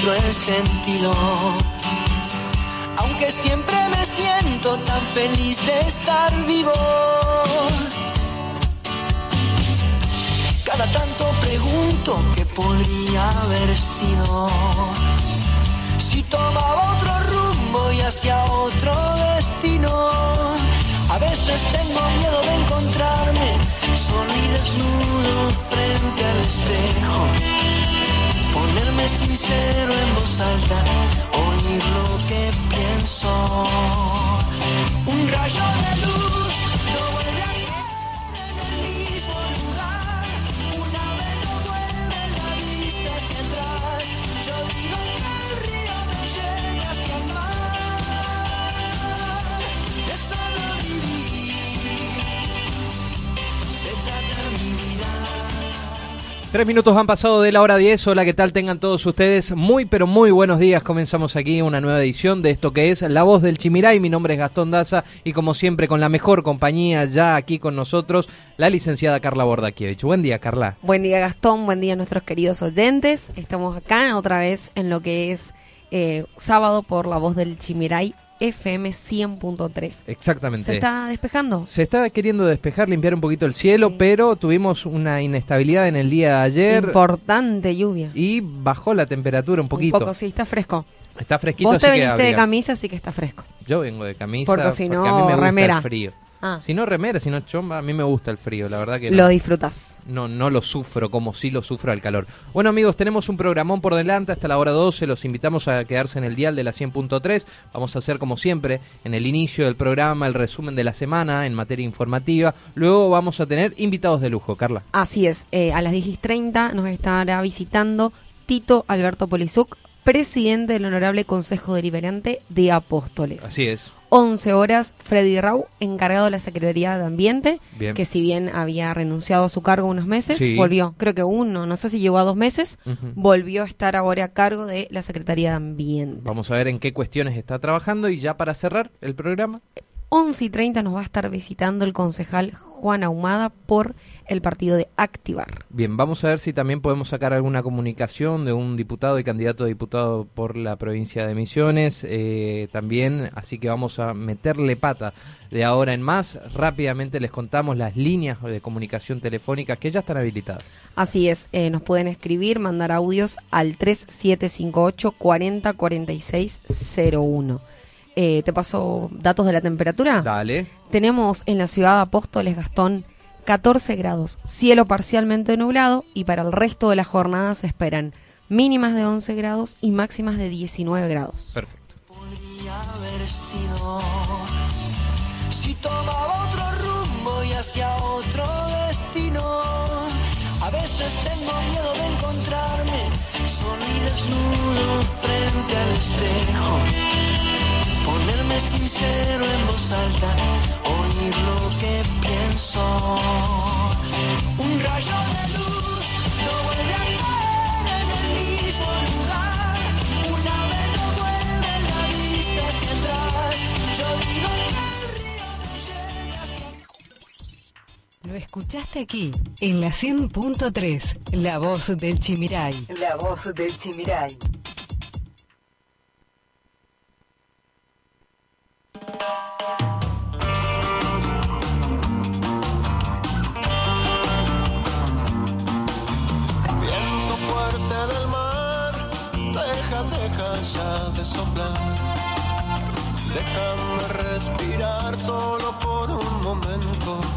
encuentro el sentido. Aunque siempre me siento tan feliz de estar vivo. Cada tanto pregunto qué podría haber sido. Si tomaba otro rumbo y hacia otro destino. A veces tengo miedo de encontrarme solo y desnudo frente al espejo. Ponerme sincero en voz alta, oír Tres minutos han pasado de la hora 10. Hola, ¿qué tal? Tengan todos ustedes muy, pero muy buenos días. Comenzamos aquí una nueva edición de esto que es La Voz del Chimiray. Mi nombre es Gastón Daza y como siempre con la mejor compañía ya aquí con nosotros, la licenciada Carla Bordakiewicz. Buen día, Carla. Buen día Gastón, buen día a nuestros queridos oyentes. Estamos acá otra vez en lo que es eh, sábado por la voz del Chimiray FM 100.3. Exactamente. ¿Se está despejando? Se está queriendo despejar, limpiar un poquito el cielo, pero tuvimos una inestabilidad en el día de ayer Importante lluvia. y bajó la temperatura un poquito. Un poco, sí, está fresco. Está fresquito, Vos te así que viniste de camisa, así que está fresco. Yo vengo de camisa Porque si no, a mí me gusta remera. el frío. Ah, Si no remera, si no chomba, a mí me gusta el frío, la verdad que lo no, disfrutas. no, no lo sufro como si lo sufro al calor. Bueno amigos, tenemos un programón por delante hasta la hora 12, los invitamos a quedarse en el dial de la 100.3, vamos a hacer como siempre en el inicio del programa el resumen de la semana en materia informativa, luego vamos a tener invitados de lujo, Carla. Así es, eh, a las 10.30 nos estará visitando Tito Alberto Polizuc, presidente del Honorable Consejo Deliberante de Apóstoles. Así es. 11 horas, Freddy Rau, encargado de la Secretaría de Ambiente, Bien. que si bien había renunciado a su cargo unos meses, Sí. volvió, creo que uno, no sé si llegó a dos meses, volvió a estar ahora a cargo de la Secretaría de Ambiente. Vamos a ver en qué cuestiones está trabajando y ya para cerrar el programa, 11 y 30 nos va a estar visitando el concejal Juan Ahumada por el partido de Activar. Bien, vamos a ver si también podemos sacar alguna comunicación de un diputado y candidato a diputado por la provincia de Misiones. eh, también, así que vamos a meterle pata de ahora en más. Rápidamente les contamos las líneas de comunicación telefónica que ya están habilitadas. Así es, eh, nos pueden escribir, mandar audios al 3758 40 46 01. Eh, ¿Te paso datos de la temperatura? Dale. Tenemos en la ciudad de Apóstoles Gastón 14 grados, cielo parcialmente nublado y para el resto de la jornada se esperan mínimas de 11 grados y máximas de 19 grados. Perfecto. podría haber sido si tomaba otro rumbo y hacia otro destino. A veces tengo miedo de encontrarme solo y desnudo frente al espejo. Ponerme sincero en voz alta, oír lo que pienso. Un rayo de luz no vuelve a caer en el mismo lugar. Una vez no vuelve la vista hacia atrás. Yo digo que el río me lleve hacia Lo escuchaste aquí, en la 100.3, La Voz del Chimiray. La Voz del Chimiray. Déjame respirar solo por un momento.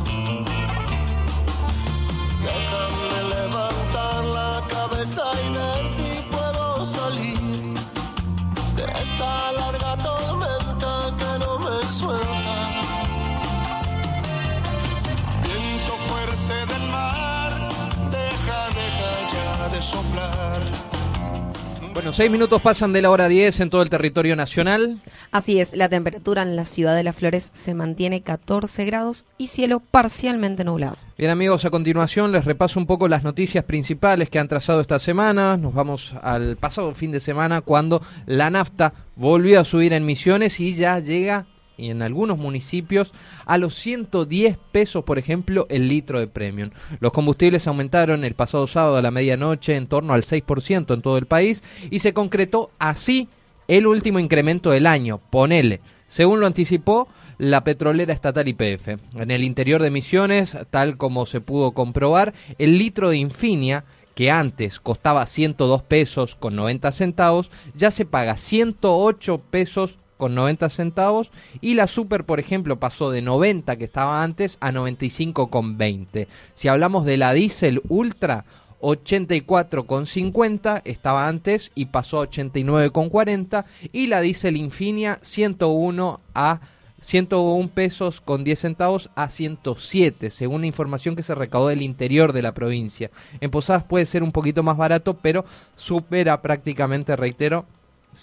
Bueno, seis minutos pasan de la hora 10 en todo el territorio nacional. Así es, la temperatura en la ciudad de Las Flores se mantiene 14 grados y cielo parcialmente nublado. Bien amigos, a continuación les repaso un poco las noticias principales que han trazado esta semana. Nos vamos al pasado fin de semana cuando la nafta volvió a subir en Misiones y ya llega y en algunos municipios a los 110 pesos, por ejemplo, el litro de premium. Los combustibles aumentaron el pasado sábado a la medianoche en torno al 6% en todo el país y se concretó así el último incremento del año, ponele, según lo anticipó la petrolera estatal IPF. En el interior de Misiones, tal como se pudo comprobar, el litro de Infinia que antes costaba 102 pesos con 90 centavos, ya se paga 108 pesos con 90 centavos y la Super, por ejemplo, pasó de 90 que estaba antes a 95 con 20. Si hablamos de la Diesel Ultra, 84,50 estaba antes y pasó a 89,40 y la Diesel Infinia 101 a 101 pesos con 10 centavos a 107, según la información que se recaudó del interior de la provincia. En Posadas puede ser un poquito más barato, pero supera prácticamente, reitero,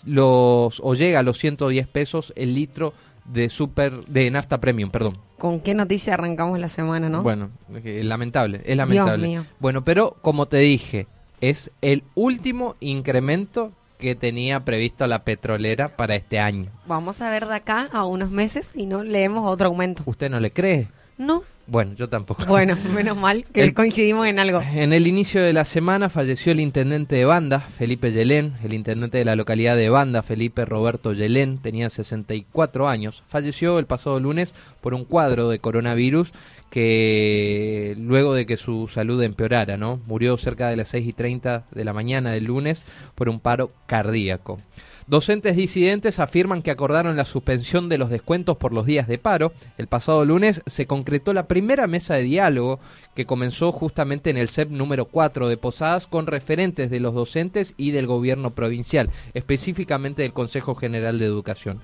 los o llega a los 110 pesos el litro de super de nafta premium, perdón. ¿Con qué noticia arrancamos la semana, no? Bueno, eh, lamentable, es lamentable. mío. Bueno, pero como te dije, es el último incremento que tenía previsto la petrolera para este año. Vamos a ver de acá a unos meses si no leemos otro aumento. ¿Usted no le cree? No. Bueno, yo tampoco. Bueno, menos mal que El- coincidimos en algo. En el inicio de la semana falleció el intendente de Banda, Felipe Yelén, el intendente de la localidad de Banda, Felipe Roberto Yelén, tenía 64 años. Falleció el pasado lunes por un cuadro de coronavirus que luego de que su salud empeorara, ¿no? Murió cerca de las 6 y 30 de la mañana del lunes por un paro cardíaco. Docentes disidentes afirman que acordaron la suspensión de los descuentos por los días de paro. El pasado lunes se concretó la primera mesa de diálogo que comenzó justamente en el CEP número 4 de Posadas con referentes de los docentes y del gobierno provincial, específicamente del Consejo General de Educación.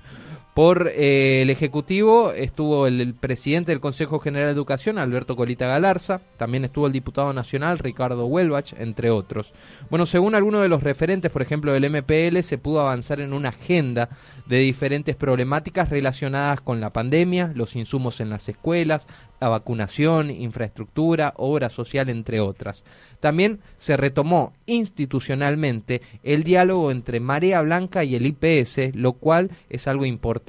Por eh, el Ejecutivo estuvo el, el presidente del Consejo General de Educación, Alberto Colita Galarza, también estuvo el diputado nacional, Ricardo Huelbach, entre otros. Bueno, según algunos de los referentes, por ejemplo, del MPL, se pudo avanzar en una agenda de diferentes problemáticas relacionadas con la pandemia, los insumos en las escuelas, la vacunación, infraestructura, obra social, entre otras. También se retomó institucionalmente el diálogo entre Marea Blanca y el IPS, lo cual es algo importante.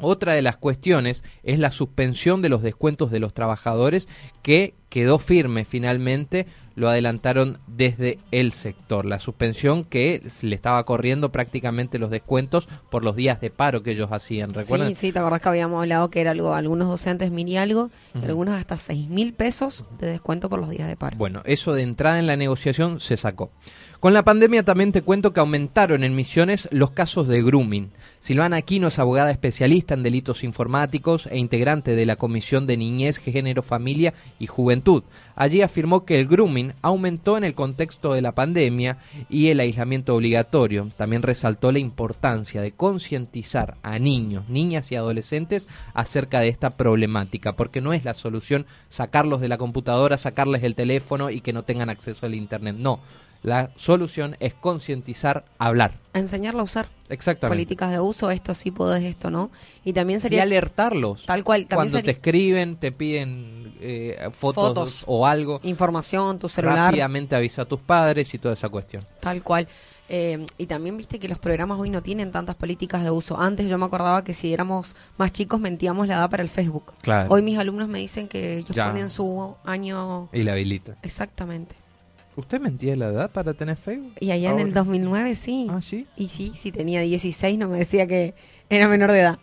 Otra de las cuestiones es la suspensión de los descuentos de los trabajadores que quedó firme finalmente, lo adelantaron desde el sector. La suspensión que le estaba corriendo prácticamente los descuentos por los días de paro que ellos hacían, ¿recuerdan? Sí, sí, te acordás que habíamos hablado que era algo, algunos docentes mini algo, algunos hasta seis mil pesos de descuento por los días de paro. Bueno, eso de entrada en la negociación se sacó. Con la pandemia también te cuento que aumentaron en Misiones los casos de grooming. Silvana Aquino es abogada especialista en delitos informáticos e integrante de la Comisión de Niñez, Género, Familia y Juventud. Allí afirmó que el grooming aumentó en el contexto de la pandemia y el aislamiento obligatorio. También resaltó la importancia de concientizar a niños, niñas y adolescentes acerca de esta problemática, porque no es la solución sacarlos de la computadora, sacarles el teléfono y que no tengan acceso al Internet. No, la solución es concientizar, hablar. A enseñarla a usar Exactamente. políticas de uso, esto sí podés, esto no. Y también Y sería alertarlos. tal cual, también Cuando te escriben, te piden eh, fotos, Fotos. o algo, información, tu celular, rápidamente avisa a tus padres y toda esa cuestión. tal cual. Eh, y también viste que los programas hoy no tienen tantas políticas de uso. Antes yo me acordaba que si éramos más chicos mentíamos la edad para el Facebook. Claro. Hoy mis alumnos me dicen que ellos Ya. ponen su año Y la habilita. exactamente. ¿Usted mentía la edad para tener Facebook? Y allá en el Ahora. 2009 sí. Ah, sí. Y sí, si tenía 16 no me decía que era menor de edad.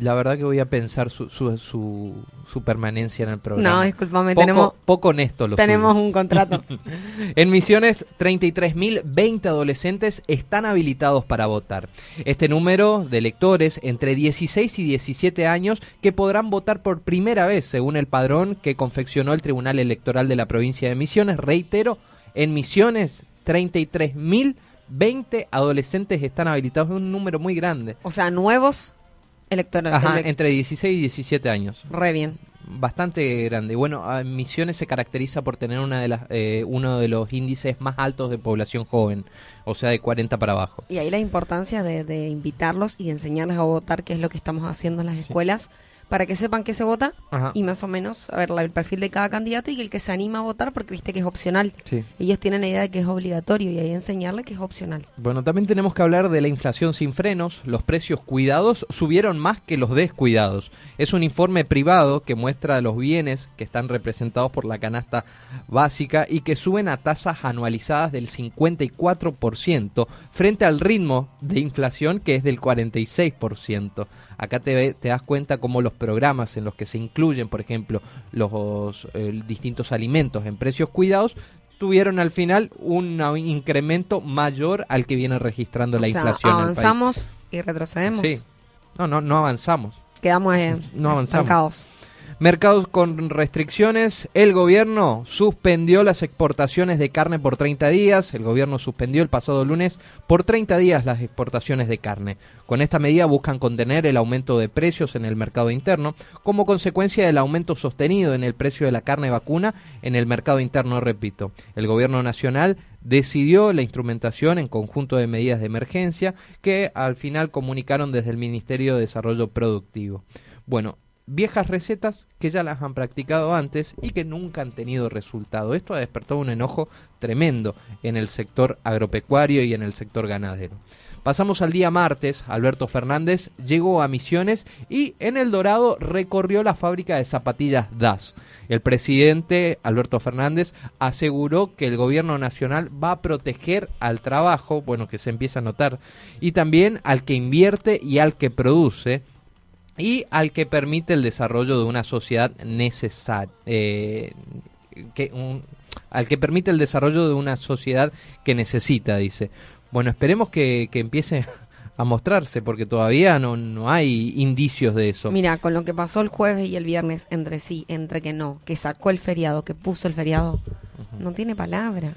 La verdad que voy a pensar su, su, su, su permanencia en el programa. No, discúlpame, poco, tenemos, poco honesto lo tenemos suyo. un contrato. En Misiones, 33.020 adolescentes están habilitados para votar. Este número de electores entre 16 y 17 años que podrán votar por primera vez según el padrón que confeccionó el Tribunal Electoral de la provincia de Misiones. Reitero, en Misiones, 33.020 adolescentes están habilitados. Es un número muy grande. o sea, nuevos electorales. Ajá, entre 16 y 17 años. Re bien. bastante grande. Bueno, Misiones se caracteriza por tener una de las, eh, uno de los índices más altos de población joven, o sea, de 40 para abajo. Y ahí la importancia de, de invitarlos y enseñarles a votar, que es lo que estamos haciendo en las escuelas, para que sepan qué se vota Ajá. y más o menos a ver la- el perfil de cada candidato y el que se anima a votar, porque viste que es opcional. Sí. Ellos tienen la idea de que es obligatorio y ahí enseñarle que es opcional. Bueno, también tenemos que hablar de la inflación sin frenos. Los precios cuidados subieron más que los descuidados. Es un informe privado que muestra los bienes que están representados por la canasta básica y que suben a tasas anualizadas del 54% frente al ritmo de inflación que es del 46%. Acá te, te das cuenta cómo los programas en los que se incluyen, por ejemplo, los eh, distintos alimentos en precios cuidados, tuvieron al final un incremento mayor al que viene registrando la sea, inflación. en el país. avanzamos y retrocedemos. Sí. No, no, no avanzamos. Quedamos No avanzamos. estancados. Mercados con restricciones. El gobierno suspendió las exportaciones de carne por 30 días. El gobierno suspendió el pasado lunes por 30 días las exportaciones de carne. Con esta medida buscan contener el aumento de precios en el mercado interno como consecuencia del aumento sostenido en el precio de la carne vacuna en el mercado interno, repito. El gobierno nacional decidió la instrumentación en conjunto de medidas de emergencia que al final comunicaron desde el Ministerio de Desarrollo Productivo. Bueno, viejas recetas que ya las han practicado antes y que nunca han tenido resultado. Esto ha despertado un enojo tremendo en el sector agropecuario y en el sector ganadero. Pasamos al día martes, Alberto Fernández llegó a Misiones y en El Dorado recorrió la fábrica de zapatillas DAS. El presidente Alberto Fernández aseguró que el gobierno nacional va a proteger al trabajo, bueno, que se empieza a notar, y también al que invierte y al que produce, y al que permite el desarrollo de una sociedad necesaria, que un- al que permite el desarrollo de una sociedad que necesita, dice. Bueno, esperemos que, que empiece a mostrarse, porque todavía no, no hay indicios de eso. Mira, con lo que pasó el jueves y el viernes entre sí, entre que no, que sacó el feriado, que puso el feriado, no tiene palabra.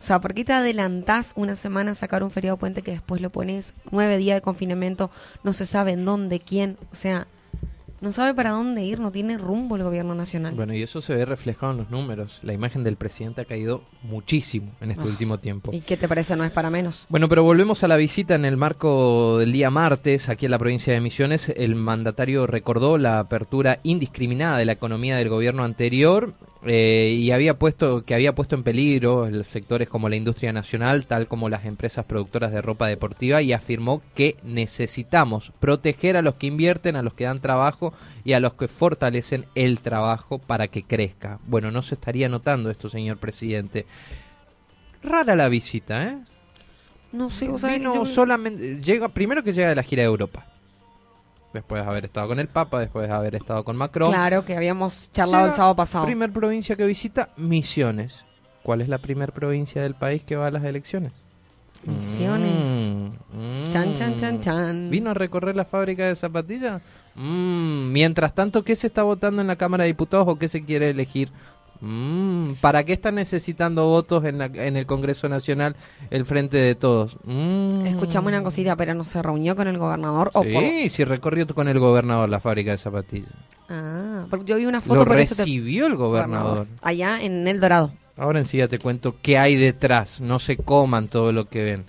O sea, ¿por qué te adelantás una semana a sacar un feriado puente que después lo pones nueve días de confinamiento, no se sabe en dónde, quién? O sea, no sabe para dónde ir, no tiene rumbo el gobierno nacional. Bueno, y eso se ve reflejado en los números. La imagen del presidente ha caído muchísimo en este Ah. último tiempo. ¿Y qué te parece? No es para menos. Bueno, pero volvemos a la visita en el marco del día martes aquí en la provincia de Misiones. El mandatario recordó la apertura indiscriminada de la economía del gobierno anterior eh, y había puesto que había puesto en peligro sectores como la industria nacional, tal como las empresas productoras de ropa deportiva y afirmó que necesitamos proteger a los que invierten, a los que dan trabajo y a los que fortalecen el trabajo para que crezca. Bueno, no se estaría notando esto, señor presidente. Rara la visita, ¿eh? No sé, que Vino yo- solamente llega primero que llega de la gira de Europa después de haber estado con el Papa después de haber estado con Macron Claro, que habíamos charlado el sábado pasado. primer provincia que visita Misiones ¿cuál es la primer provincia del país que va a las elecciones? Misiones. Mm, Chan, chan, chan, chan. ¿Vino a recorrer la fábrica de zapatillas? Mm, mientras tanto, ¿qué se está votando en la Cámara de Diputados o qué se quiere elegir? Mm, ¿Para qué están necesitando votos en, la- en el Congreso Nacional el Frente de Todos? Mm. Escuchamos una cosita, pero no se reunió con el gobernador. o por- Sí, sí recorrió con el gobernador la fábrica de zapatillas. Ah, porque yo vi una foto Lo por eso te- recibió el gobernador. Allá en El Dorado. Ahora enseguida te cuento qué hay detrás. No se coman todo lo que ven.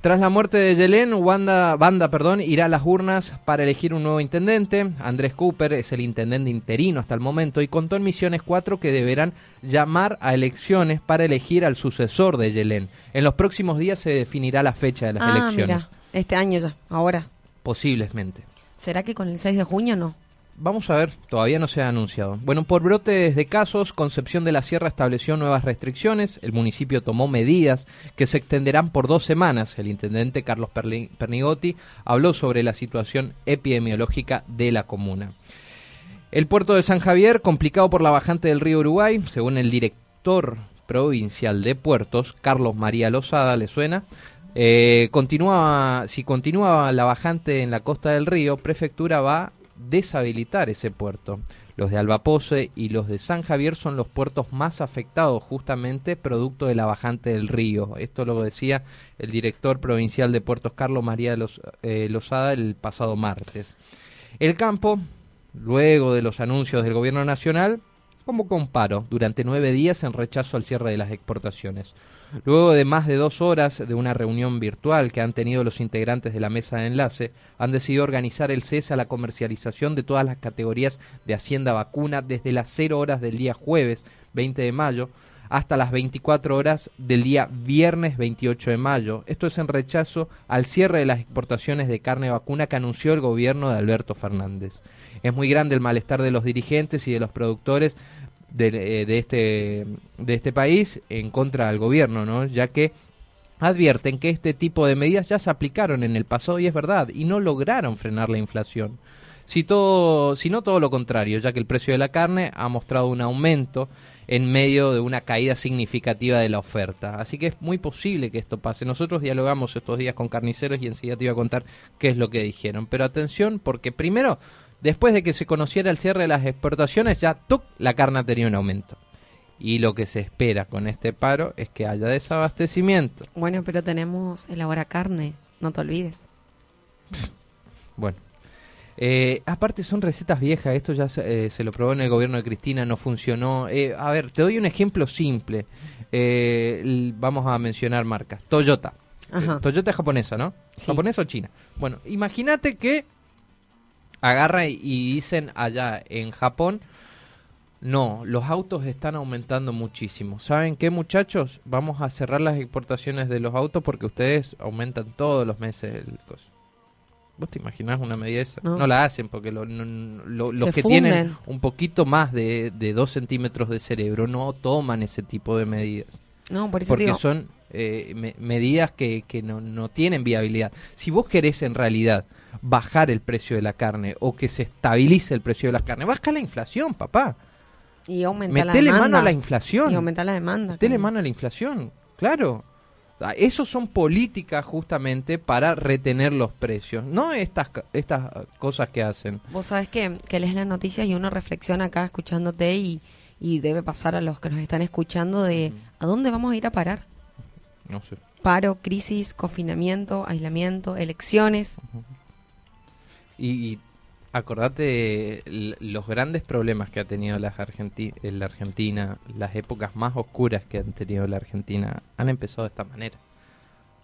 Tras la muerte de Yelén, Wanda, Banda perdón, irá a las urnas para elegir un nuevo intendente. Andrés Cooper es el intendente interino hasta el momento y contó en Misiones 4 que deberán llamar a elecciones para elegir al sucesor de Yelén. En los próximos días se definirá la fecha de las ah, elecciones. mira, este año ya, ahora. Posiblemente. ¿Será que con el 6 de junio no? Vamos a ver, todavía no se ha anunciado. Bueno, por brotes de casos, Concepción de la Sierra estableció nuevas restricciones. El municipio tomó medidas que se extenderán por dos semanas. El intendente Carlos Pernigotti habló sobre la situación epidemiológica de la comuna. El puerto de San Javier, complicado por la bajante del río Uruguay, según el director provincial de puertos, Carlos María Lozada, ¿le suena? Eh, continúa, si continúa la bajante en la costa del río, Prefectura va deshabilitar ese puerto. Los de Albapose y los de San Javier son los puertos más afectados justamente producto de la bajante del río. Esto lo decía el director provincial de puertos Carlos María Los- eh, el pasado martes. El campo luego de los anuncios del gobierno nacional, convocó un paro durante nueve días en rechazo al cierre de las exportaciones. Luego de más de dos horas de una reunión virtual que han tenido los integrantes de la mesa de enlace, han decidido organizar el cese a la comercialización de todas las categorías de Hacienda Vacuna desde las 0 horas del día jueves 20 de mayo hasta las 24 horas del día viernes 28 de mayo. Esto es en rechazo al cierre de las exportaciones de carne vacuna que anunció el gobierno de Alberto Fernández. Es muy grande el malestar de los dirigentes y de los productores de, eh, de este, de este país en contra del gobierno, ¿no? ya que advierten que este tipo de medidas ya se aplicaron en el pasado y es verdad, y no lograron frenar la inflación. Si, todo, si no todo lo contrario, ya que el precio de la carne ha mostrado un aumento en medio de una caída significativa de la oferta. Así que es muy posible que esto pase. Nosotros dialogamos estos días con carniceros y enseguida te iba a contar qué es lo que dijeron. Pero atención, porque primero, después de que se conociera el cierre de las exportaciones, ya ¡tuc! la carne tenido un aumento. Y lo que se espera con este paro es que haya desabastecimiento. Bueno, pero tenemos el ahora carne, no te olvides. Bueno. Eh, aparte son recetas viejas, esto ya se, eh, se lo probó en el gobierno de Cristina, no funcionó. Eh, a ver, te doy un ejemplo simple. Vamos a mencionar marcas. Toyota. Ajá. Toyota es japonesa, ¿no? Sí. ¿Japonesa o china? Bueno, imagínate que agarra y- y dicen allá en Japón, no, los autos están aumentando muchísimo. ¿Saben qué, muchachos? Vamos a cerrar las exportaciones de los autos porque ustedes aumentan todos los meses el costo. ¿Vos te imaginás una medida esa? No, No. la hacen porque lo- no- lo- los Se que tienen un poquito más de, de dos centímetros de cerebro no toman ese tipo de medidas No, por eso porque digo, son eh, me- medidas que, que no, no tienen viabilidad. Si vos querés en realidad bajar el precio de la carne o que se estabilice el precio de la carne, baja la inflación, papá. y aumenta la Metele demanda. mano a la inflación. Y aumenta la demanda. Metele claro. mano a la inflación, claro. Ah, Eso son políticas justamente para retener los precios, no estas, estas cosas que hacen. Vos sabés que, que lees las noticias y uno reflexiona acá escuchándote y, y debe pasar a los que nos están escuchando de ¿a dónde vamos a ir a parar? No sé. Paro, crisis, confinamiento, aislamiento, elecciones. Y, y acordate los grandes problemas que ha tenido las Argenti- en la Argentina, las épocas más oscuras que han tenido la Argentina, han empezado de esta manera.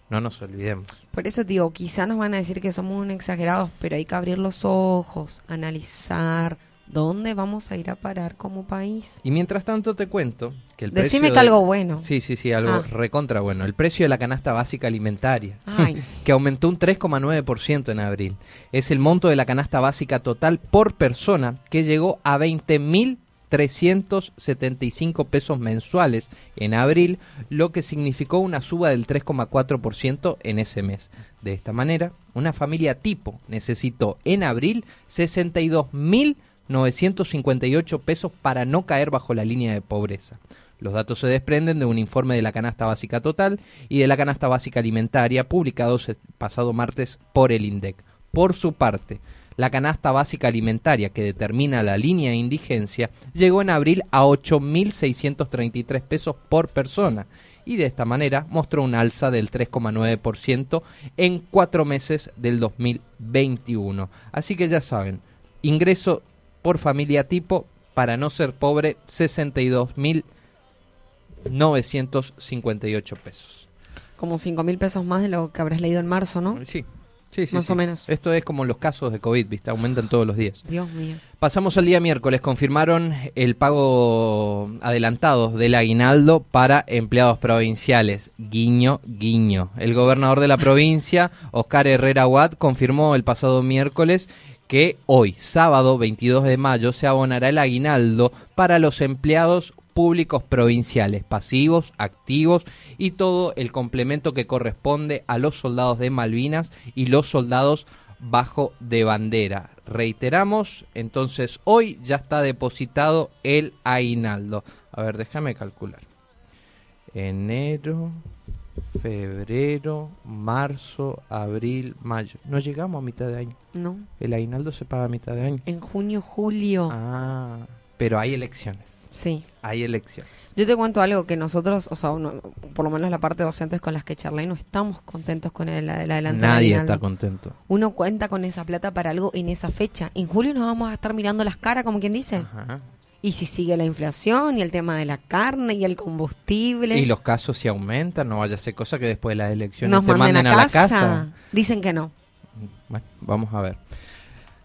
No nos olvidemos. Por eso digo, quizá nos van a decir que somos un exagerados, pero hay que abrir los ojos, analizar dónde vamos a ir a parar como país. Y mientras tanto te cuento que el Decime precio que de- algo bueno. Sí, sí, sí, algo Ah. recontra bueno. El precio de la canasta básica alimentaria. Ay, que aumentó un 3,9% en abril. Es el monto de la canasta básica total por persona que llegó a 20.375 pesos mensuales en abril, lo que significó una suba del 3,4% en ese mes. De esta manera, una familia tipo necesitó en abril 62.958 pesos para no caer bajo la línea de pobreza. Los datos se desprenden de un informe de la canasta básica total y de la canasta básica alimentaria publicados el pasado martes por el INDEC. Por su parte, la canasta básica alimentaria que determina la línea de indigencia llegó en abril a 8.633 pesos por persona y de esta manera mostró un alza del 3,9% en cuatro meses del 2021. Así que ya saben, ingreso por familia tipo para no ser pobre 62.958 pesos. como cinco mil pesos más de lo que habrás leído en marzo, ¿no? Sí, sí, sí. Más sí. o menos. Esto es como los casos de COVID, ¿viste? Aumentan todos los días. Dios mío. Pasamos al día miércoles. Confirmaron el pago adelantado del aguinaldo para empleados provinciales. Guiño, guiño. El gobernador de la provincia, Oscar Herrera Watt, confirmó el pasado miércoles que hoy, sábado 22 de mayo, se abonará el aguinaldo para los empleados públicos provinciales, pasivos, activos y todo el complemento que corresponde a los soldados de Malvinas y los soldados bajo de bandera. Reiteramos, entonces hoy ya está depositado el aguinaldo. A ver, déjame calcular. Enero, febrero, marzo, abril, mayo. No llegamos a mitad de año. No. El aguinaldo se paga a mitad de año. En junio, julio. Ah, pero hay elecciones. Sí. Hay elecciones. Yo te cuento algo que nosotros, o sea, uno- por lo menos la parte de docentes con las que charlé, no estamos contentos con el, el adelanto. Nadie aguinaldo. está contento. Uno cuenta con esa plata para algo en esa fecha. En julio nos vamos a estar mirando las caras, como quien dice. Ajá. Y si sigue la inflación y el tema de la carne y el combustible, Y los casos si aumentan, no vaya a ser cosa que después de las elecciones nos te manden manden a, a, casa. la casa. Dicen que no. Bueno, vamos a ver.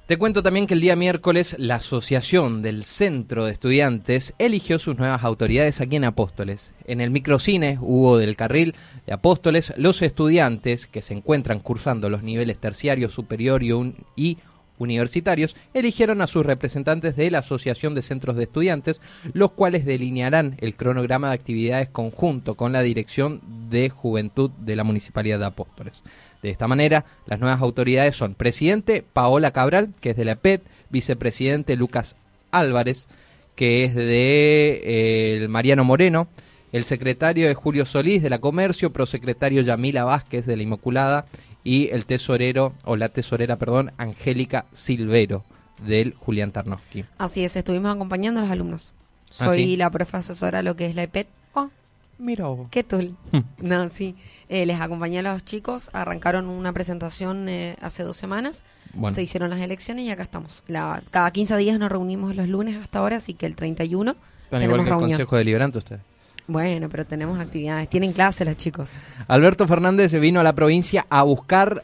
Te cuento también que el día miércoles la Asociación del Centro de Estudiantes eligió sus nuevas autoridades aquí en Apóstoles. En el microcine Hugo del Carril de Apóstoles, los estudiantes que se encuentran cursando los niveles terciario, superior y, un- y universitarios eligieron a sus representantes de la Asociación de Centros de Estudiantes, los cuales delinearán el cronograma de actividades conjunto con la Dirección de Juventud de la Municipalidad de Apóstoles. De esta manera, las nuevas autoridades son presidente Paola Cabral, que es de la EPET, vicepresidente Lucas Álvarez, que es de eh, el Mariano Moreno, el secretario es Julio Solís de la Comercio, prosecretario Yamila Vázquez de la Inmaculada y el tesorero, o la tesorera, perdón, Angélica Silvero del Julián Tarnowski. Así es, estuvimos acompañando a los alumnos. ¿Ah, Soy sí? la profesora de lo que es la EPET. Ah, mira vos. ¿Qué tal? no, sí. Eh, les acompañé a los chicos, arrancaron una presentación eh, hace dos semanas, Bueno, se hicieron las elecciones y acá estamos. La- cada 15 días nos reunimos los lunes hasta ahora, así que el 31 están tenemos igual que el reunión. Consejo Deliberante ustedes. Bueno, pero tenemos actividades, tienen clase los chicos. Alberto Fernández vino a la provincia a buscar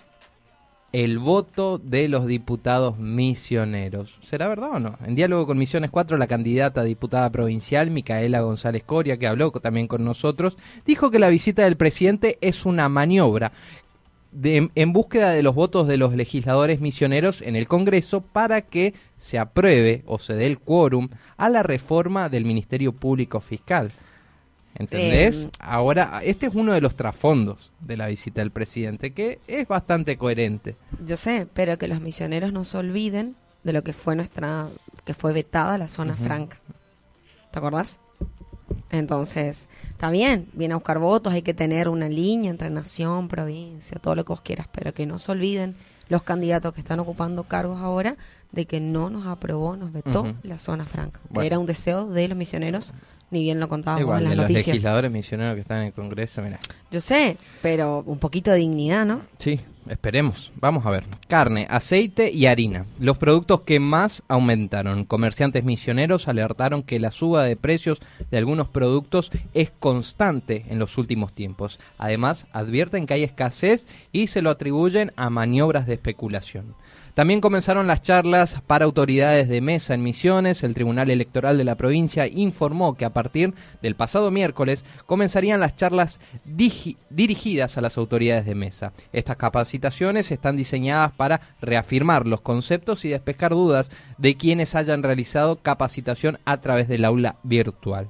el voto de los diputados misioneros. ¿Será verdad o no? En diálogo con Misiones 4, la candidata a diputada provincial, Micaela González Coria, que habló también con nosotros, dijo que la visita del presidente es una maniobra de- en búsqueda de los votos de los legisladores misioneros en el Congreso para que se apruebe o se dé el quórum a la reforma del Ministerio Público Fiscal. ¿Entendés? Eh, Ahora, este es uno de los trasfondos de la visita del presidente, que es bastante coherente. Yo sé, pero que los misioneros no se olviden de lo que fue nuestra, que fue vetada la zona franca. ¿Te acordás? Entonces, está bien, viene a buscar votos, hay que tener una línea entre nación, provincia, todo lo que vos quieras, pero que no se olviden los candidatos que están ocupando cargos ahora de que no nos aprobó, nos vetó la zona franca. Que Bueno. Era un deseo de los misioneros, ni bien lo contábamos Igual, en de las los noticias. legisladores misioneros que están en el Congreso, mira. Yo sé, pero un poquito de dignidad, ¿no? Sí, esperemos. Vamos a ver. Carne, aceite y harina. Los productos que más aumentaron. Comerciantes misioneros alertaron que la suba de precios de algunos productos es constante en los últimos tiempos. Además, advierten que hay escasez y se lo atribuyen a maniobras de especulación. También comenzaron las charlas para autoridades de mesa en Misiones. El Tribunal Electoral de la provincia informó que a partir del pasado miércoles comenzarían las charlas dirigidas a las autoridades de mesa. Estas están diseñadas para reafirmar los conceptos y despejar dudas de quienes hayan realizado capacitación a través del aula virtual.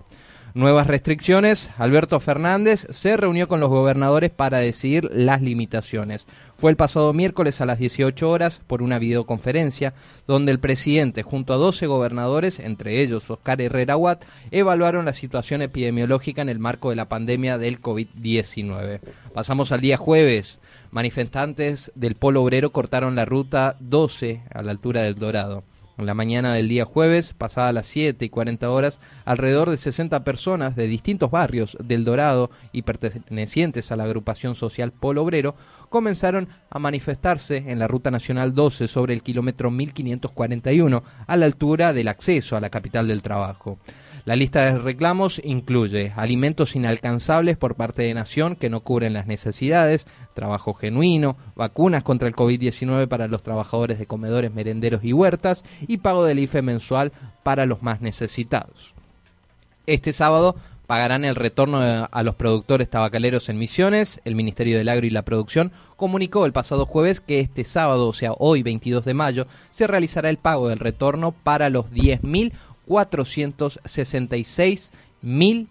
Nuevas restricciones. Alberto Fernández se reunió con los gobernadores para decidir las limitaciones. Fue el pasado miércoles a las 18 horas por una videoconferencia donde el presidente junto a 12 gobernadores, entre ellos Oscar Herrera Watt, evaluaron la situación epidemiológica en el marco de la pandemia del COVID-19. Pasamos al día jueves. Manifestantes del Polo Obrero cortaron la ruta 12 a la altura del Dorado. En la mañana del día jueves, pasada las 7 y 40 horas, alrededor de 60 personas de distintos barrios del Dorado y pertenecientes a la agrupación social Polo Obrero comenzaron a manifestarse en la Ruta Nacional 12 sobre el kilómetro 1541, a la altura del acceso a la capital del trabajo. La lista de reclamos incluye alimentos inalcanzables por parte de Nación que no cubren las necesidades, trabajo genuino, vacunas contra el COVID-19 para los trabajadores de comedores, merenderos y huertas y pago del IFE mensual para los más necesitados. Este sábado pagarán el retorno de- a los productores tabacaleros en Misiones. El Ministerio del Agro y la Producción comunicó el pasado jueves que este sábado, o sea, hoy 22 de mayo, se realizará el pago del retorno para los 10.466.000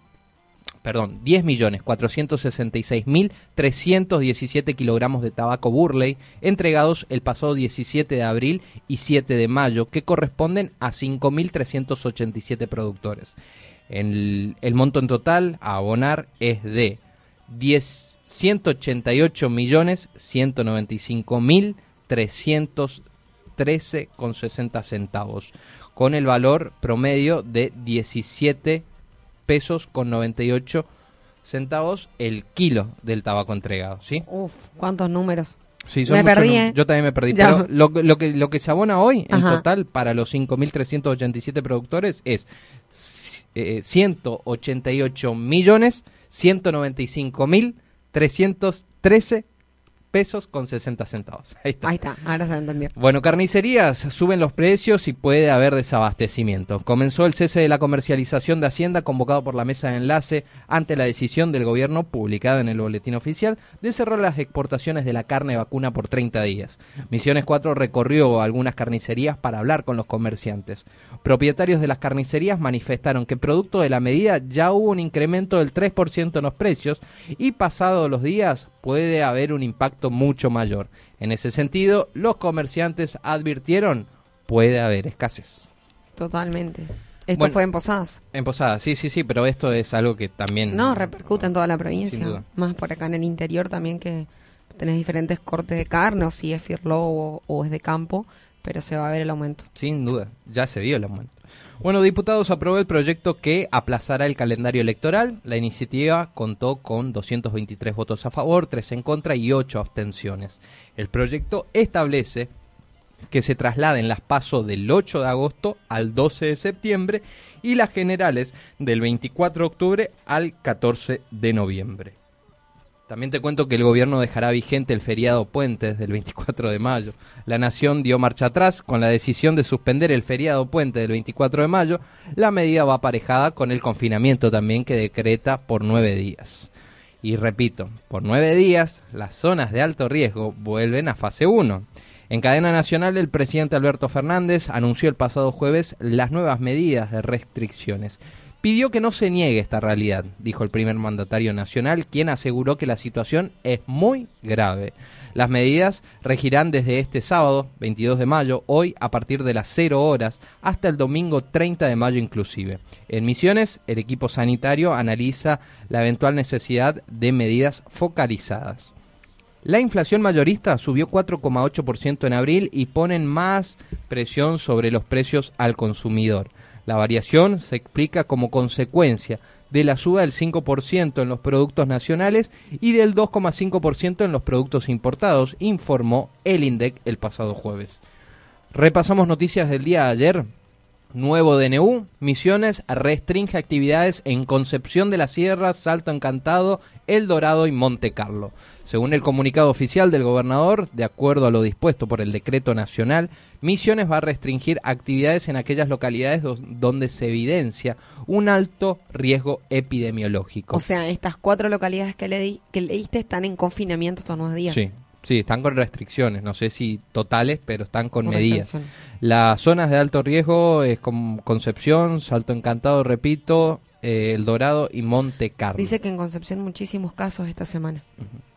perdón, 10.466.317 kilogramos de tabaco Burley entregados el pasado 17 de abril y 7 de mayo, que corresponden a 5.387 productores. El, el monto en total a abonar es de 10, 188.195.313,60 centavos. con el valor promedio de 17 pesos con 98 centavos el kilo del tabaco entregado, ¿sí? Uf, cuántos números. Sí, Me muchos perdí, ¿eh? Yo también me perdí. Ya. Pero lo, lo que, lo que se abona hoy en total para los 5.387 productores es eh, 188 millones 195 mil 313 pesos con 60 centavos. Ahí está. Ahí está, ahora se entendió. Bueno, carnicerías, suben los precios y puede haber desabastecimiento. Comenzó el cese de la comercialización de Hacienda convocado por la mesa de enlace ante la decisión del gobierno publicada en el boletín oficial de cerrar las exportaciones de la carne vacuna por 30 días. Misiones 4 recorrió algunas carnicerías para hablar con los comerciantes. Propietarios de las carnicerías manifestaron que producto de la medida ya hubo un incremento del 3% en los precios y pasados los días puede haber un impacto mucho mayor. En ese sentido, los comerciantes advirtieron puede haber escasez. Totalmente. Esto Bueno. fue en Posadas. En Posada, sí, sí, sí, pero esto es algo que también... No, repercute en toda la provincia. Más por acá en el interior también que tenés diferentes cortes de carne, o si es firlo o, o es de campo, pero se va a ver el aumento. Sin duda, ya se vio el aumento. Bueno, diputados aprobó el proyecto que aplazará el calendario electoral. La iniciativa contó con 223 votos a favor, 3 en contra y 8 abstenciones. El proyecto establece que se trasladen las pasos del 8 de agosto al 12 de septiembre y las generales del 24 de octubre al 14 de noviembre. También te cuento que el gobierno dejará vigente el feriado puente desde el 24 de mayo. La nación dio marcha atrás con la decisión de suspender el feriado puente del 24 de mayo. La medida va aparejada con el confinamiento también que decreta por nueve días. Y repito, por nueve días las zonas de alto riesgo vuelven a fase 1. En cadena nacional, el presidente Alberto Fernández anunció el pasado jueves las nuevas medidas de restricciones. Pidió que no se niegue esta realidad, dijo el primer mandatario nacional, quien aseguró que la situación es muy grave. Las medidas regirán desde este sábado, 22 de mayo, hoy a partir de las 0 horas, hasta el domingo 30 de mayo inclusive. En Misiones, el equipo sanitario analiza la eventual necesidad de medidas focalizadas. La inflación mayorista subió 4,8% en abril y ponen más presión sobre los precios al consumidor. La variación se explica como consecuencia de la suba del 5% en los productos nacionales y del 2,5% en los productos importados, informó el INDEC el pasado jueves. Repasamos noticias del día de ayer. Nuevo DNU, Misiones restringe actividades en Concepción de la Sierra, Salto Encantado, El Dorado y Monte Carlo. Según el comunicado oficial del gobernador, de acuerdo a lo dispuesto por el decreto nacional, Misiones va a restringir actividades en aquellas localidades donde se evidencia un alto riesgo epidemiológico. O sea, estas cuatro localidades que, le di- que leíste están en confinamiento estos nueve días. Sí, sí, están con restricciones, no sé si totales, pero están con medidas. Las zonas de alto riesgo es Concepción, Salto Encantado, repito, eh, El Dorado y Monte Carlo. Dice que en Concepción muchísimos casos esta semana.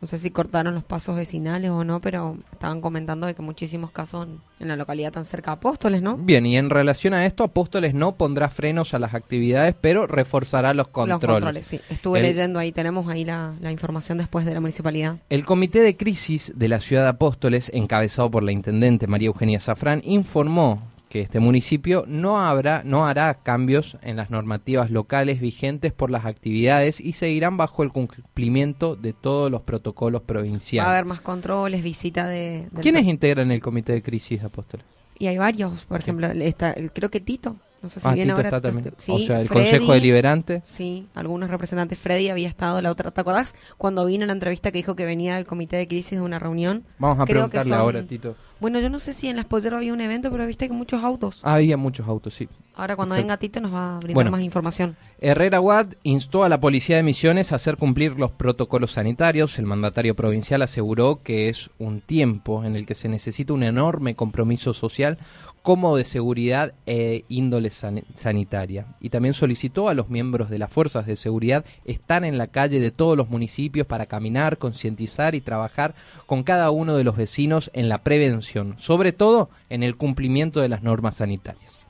No sé si cortaron los pasos vecinales o no, pero estaban comentando de que muchísimos casos en, la localidad tan cerca de Apóstoles, ¿no? Bien, y en relación a esto, Apóstoles no pondrá frenos a las actividades, pero reforzará los controles. Los controles, sí. Estuve El- leyendo ahí, tenemos ahí la, la información después de la municipalidad. El Comité de Crisis de la Ciudad de Apóstoles, encabezado por la intendente María Eugenia Zafrán, informó que este municipio no habrá no hará cambios en las normativas locales vigentes por las actividades y seguirán bajo el cumplimiento de todos los protocolos Va a provinciales. haber más controles, visita de... ¿Quiénes pres- integran el Comité de Crisis de Apóstoles? Y hay varios, por ejemplo, está, creo que Tito, no sé si ah, viene Tito ahora. está también. sí, o sea, el Freddy, Consejo Deliberante. Sí, algunos representantes. Freddy había estado la otra. ¿Te acordás cuando vino en la entrevista que dijo que venía del comité de crisis de una reunión? Vamos a Creo que preguntarle son- ahora, Tito. Bueno, yo no sé si en las Pollero había un evento, pero viste que muchos autos. Había muchos autos, sí. Ahora cuando Exacto. venga Tito nos va a brindar Bueno. más información. Herrera Watt instó a la Policía de Misiones a hacer cumplir los protocolos sanitarios. El mandatario provincial aseguró que es un tiempo en el que se necesita un enorme compromiso social como de seguridad e índole san- sanitaria. Y también solicitó a los miembros de las fuerzas de seguridad estar en la calle de todos los municipios para caminar, concientizar y trabajar con cada uno de los vecinos en la prevención, sobre todo en el cumplimiento de las normas sanitarias.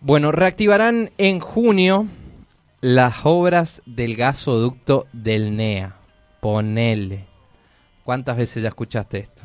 Bueno, reactivarán en junio las obras del gasoducto del NEA. Ponele. ¿Cuántas veces ya escuchaste esto?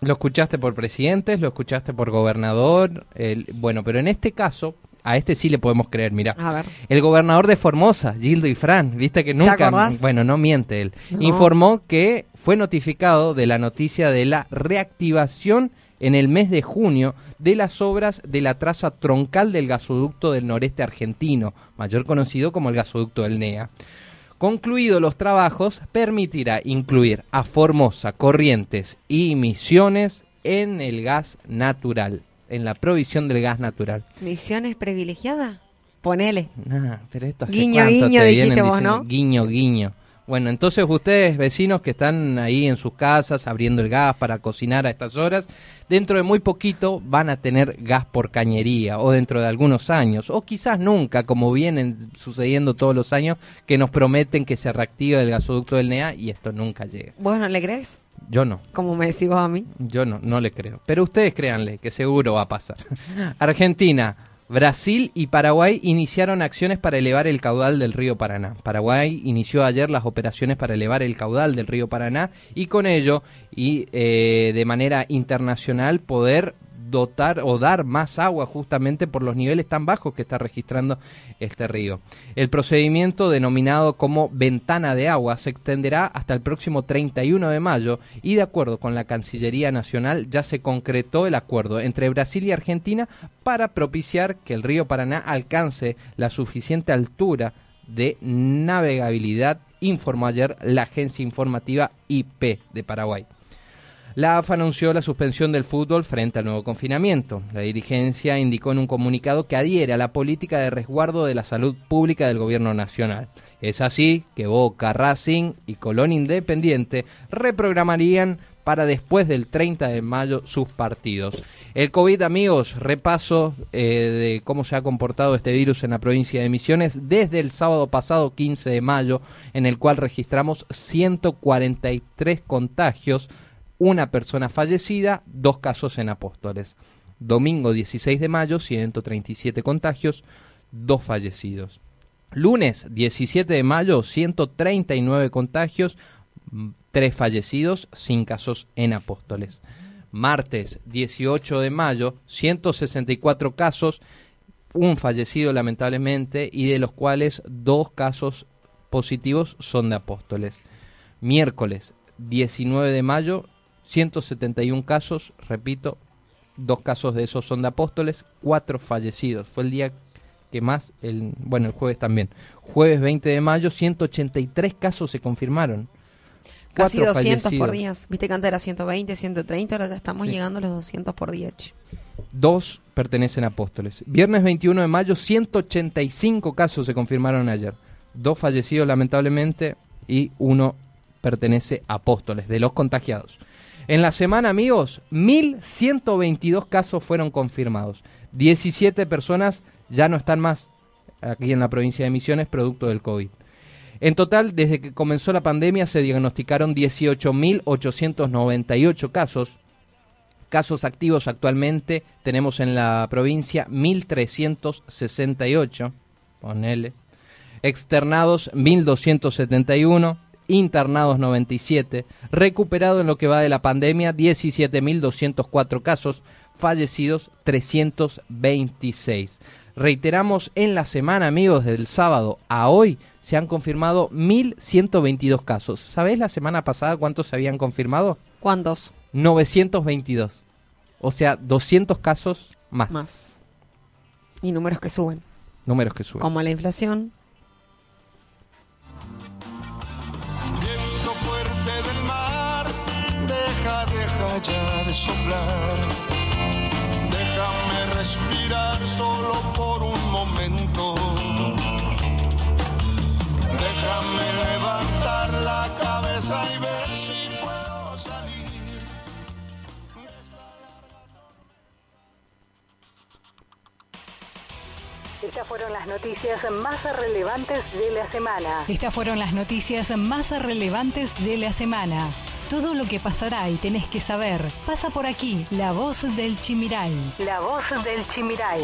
Lo escuchaste por presidentes, lo escuchaste por gobernador, el- bueno, pero en este caso, a este sí le podemos creer, mira. A ver. El gobernador de Formosa, Gildo Ifrán, viste que nunca, bueno, no miente él, No. informó que fue notificado de la noticia de la reactivación en el mes de junio de las obras de la traza troncal del gasoducto del noreste argentino, mayor conocido como el gasoducto del NEA. Concluidos los trabajos, permitirá incluir a Formosa, Corrientes y Misiones en el gas natural, en la provisión del gas natural. ¿Misiones privilegiadas? Ponele. Ah, pero esto hace Guiño, cuánto guiño, te dijiste vos, diciendo, ¿no? Guiño, guiño. Bueno, entonces ustedes, vecinos que están ahí en sus casas abriendo el gas para cocinar a estas horas, dentro de muy poquito van a tener gas por cañería, o dentro de algunos años, o quizás nunca, como vienen sucediendo todos los años, que nos prometen que se reactive el gasoducto del NEA y esto nunca llega. ¿Vos no le crees? Yo no. Como me decís vos a mí. Yo no, no le creo. Pero ustedes créanle que seguro va a pasar. Argentina, Brasil y Paraguay iniciaron acciones para elevar el caudal del río Paraná. Paraguay inició ayer las operaciones para elevar el caudal del río Paraná y con ello y eh, de manera internacional poder dotar o dar más agua justamente por los niveles tan bajos que está registrando este río. El procedimiento denominado como ventana de agua se extenderá hasta el próximo 31 de mayo y de acuerdo con la Cancillería Nacional ya se concretó el acuerdo entre Brasil y Argentina para propiciar que el río Paraná alcance la suficiente altura de navegabilidad, informó ayer la agencia informativa IP de Paraguay. La AFA anunció la suspensión del fútbol frente al nuevo confinamiento. La dirigencia indicó en un comunicado que adhiere a la política de resguardo de la salud pública del gobierno nacional. Es así que Boca, Racing y Colón Independiente reprogramarían para después del 30 de mayo sus partidos. El COVID, amigos, repaso eh, de cómo se ha comportado este virus en la provincia de Misiones desde el sábado pasado 15 de mayo, en el cual registramos 143 contagios, una persona fallecida, dos casos en Apóstoles. Domingo 16 de mayo, 137 contagios, dos fallecidos. Lunes 17 de mayo, 139 contagios, tres fallecidos, sin casos en Apóstoles. Martes 18 de mayo, 164 casos, un fallecido lamentablemente y de los cuales dos casos positivos son de Apóstoles. Miércoles 19 de mayo, 171 casos, repito, dos casos de esos son de Apóstoles, cuatro fallecidos. Fue el día que más, el, bueno, el jueves también. Jueves 20 de mayo, 183 casos se confirmaron. Casi Cuatro 200 por día. Viste que antes era 120, 130, ahora ya estamos Sí. llegando a los 200 por día. Dos pertenecen a Apóstoles. Viernes 21 de mayo, 185 casos se confirmaron ayer. Dos fallecidos lamentablemente y uno pertenece a Apóstoles, de los contagiados. En la semana, amigos, 1.122 casos fueron confirmados. 17 personas ya no están más aquí en la provincia de Misiones producto del COVID. En total, desde que comenzó la pandemia se diagnosticaron 18.898 casos, Casos activos actualmente tenemos en la provincia 1368, ponele. Externados 1271, internados 97, recuperado en lo que va de la pandemia 17204 casos, fallecidos 326. Reiteramos, en la semana, amigos, del sábado a hoy se han confirmado 1122 casos. ¿Sabés la semana pasada cuántos se habían confirmado? ¿Cuántos 922. O sea, 200 casos más. más? Y números que suben. Números que suben. Como la inflación. Deja ya de soplar. Déjame respirar solo por un momento. Déjame levantar la cabeza y ver si puedo salir. Estas fueron las noticias más relevantes de la semana. Estas fueron las noticias más relevantes de la semana. Todo lo que pasará y tenés que saber pasa por aquí, la voz del Chimiray. La voz del Chimiray.